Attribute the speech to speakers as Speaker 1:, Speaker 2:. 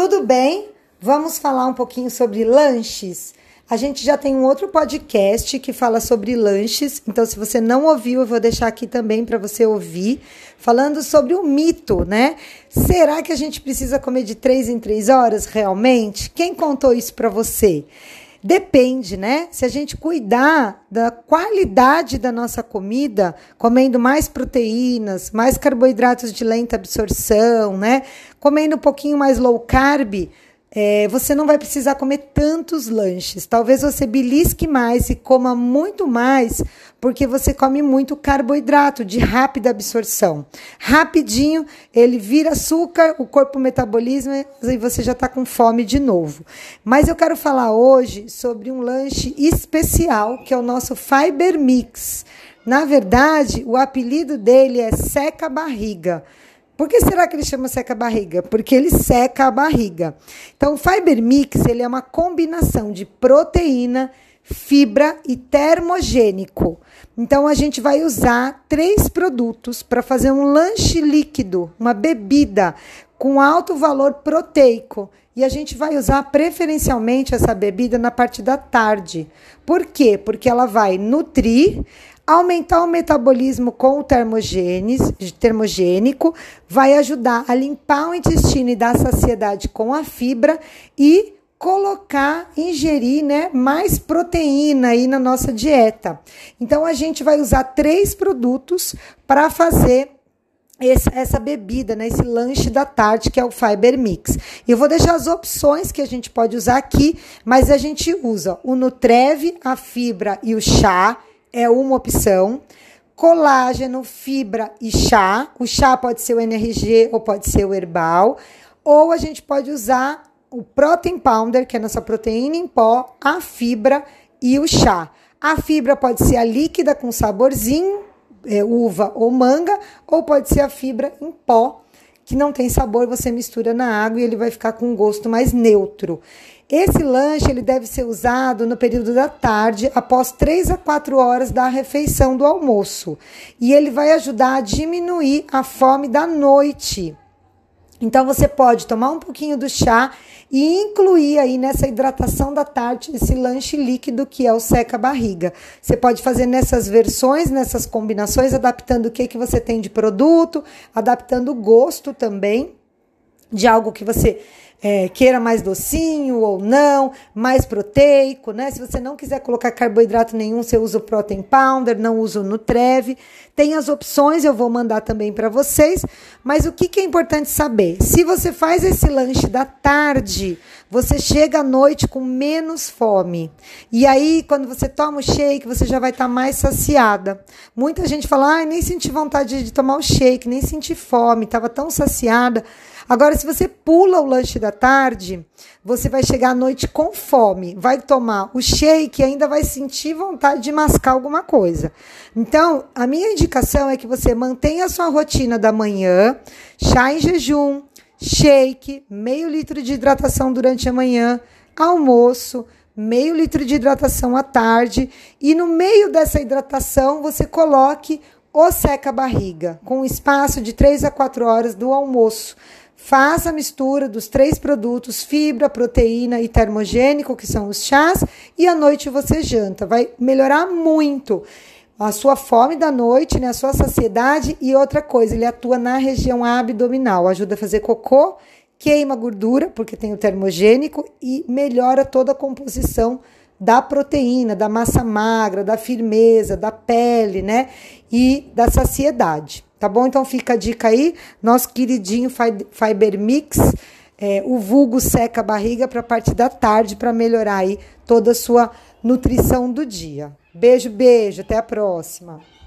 Speaker 1: Tudo bem? Vamos falar um pouquinho sobre lanches. A gente já tem um outro podcast que fala sobre lanches, então se você não ouviu, eu vou deixar aqui também para você ouvir, falando sobre o mito, né? Será que a gente precisa comer de três em três horas realmente? Quem contou isso para você? Depende, né? Se a gente cuidar da qualidade da nossa comida, comendo mais proteínas, mais carboidratos de lenta absorção, né? Comendo um pouquinho mais low carb, é, você não vai precisar comer tantos lanches. Talvez você belisque mais e coma muito mais, porque você come muito carboidrato de rápida absorção. Rapidinho, ele vira açúcar, o corpo metabolismo e você já está com fome de novo. Mas eu quero falar hoje sobre um lanche especial, que é o nosso Fiber Mix. Na verdade, o apelido dele é seca barriga. Por que será que ele chama seca barriga? Porque ele seca a barriga. Então, o Fiber Mix ele é uma combinação de proteína, fibra e termogênico. Então, a gente vai usar três produtos para fazer um lanche líquido, uma bebida com alto valor proteico. E a gente vai usar preferencialmente essa bebida na parte da tarde. Por quê? Porque ela vai nutrir, aumentar o metabolismo com o termogênico, vai ajudar a limpar o intestino e dar saciedade com a fibra e colocar, ingerir né, mais proteína aí na nossa dieta. Então a gente vai usar três produtos para fazer esse, essa bebida, né, esse lanche da tarde, que é o Fiber Mix. Eu vou deixar as opções que a gente pode usar aqui, mas a gente usa o Nutreve, a fibra e o chá é uma opção. Colágeno, fibra e chá. O chá pode ser o NRG ou pode ser o herbal. Ou a gente pode usar o Protein Pounder, que é a nossa proteína em pó, a fibra e o chá. A fibra pode ser a líquida com saborzinho, é, uva ou manga, ou pode ser a fibra em pó, que não tem sabor, você mistura na água e ele vai ficar com um gosto mais neutro. Esse lanche ele deve ser usado no período da tarde, após 3 a 4 horas da refeição do almoço. E ele vai ajudar a diminuir a fome da noite. Então você pode tomar um pouquinho do chá e incluir aí nessa hidratação da tarde esse lanche líquido que é o seca barriga. Você pode fazer nessas versões, nessas combinações, adaptando o que que você tem de produto, adaptando o gosto também de algo que você é, queira mais docinho ou não, mais proteico, né? Se você não quiser colocar carboidrato nenhum, você usa o Protein Pounder, não usa o Nutreve. Tem as opções, eu vou mandar também para vocês. Mas o que, que é importante saber? Se você faz esse lanche da tarde, você chega à noite com menos fome. E aí, quando você toma o shake, você já vai estar tá mais saciada. Muita gente fala, ah, nem senti vontade de tomar o shake, nem senti fome, estava tão saciada. Agora, se você pula o lanche da tarde, você vai chegar à noite com fome, vai tomar o shake e ainda vai sentir vontade de mascar alguma coisa. Então, a minha indicação é que você mantenha a sua rotina da manhã, chá em jejum, shake, meio litro de hidratação durante a manhã, almoço, meio litro de hidratação à tarde e no meio dessa hidratação você coloque o seca barriga, com um espaço de 3 a 4 horas do almoço. Faça a mistura dos três produtos, fibra, proteína e termogênico, que são os chás, e à noite você janta. Vai melhorar muito a sua fome da noite, né, a sua saciedade e outra coisa, ele atua na região abdominal, ajuda a fazer cocô, queima gordura, porque tem o termogênico e melhora toda a composição da proteína, da massa magra, da firmeza, da pele, né? E da saciedade. Tá bom? Então fica a dica aí, nosso queridinho Fiber Mix, é, o vulgo seca a barriga para a parte da tarde para melhorar aí toda a sua nutrição do dia. Beijo, beijo, até a próxima.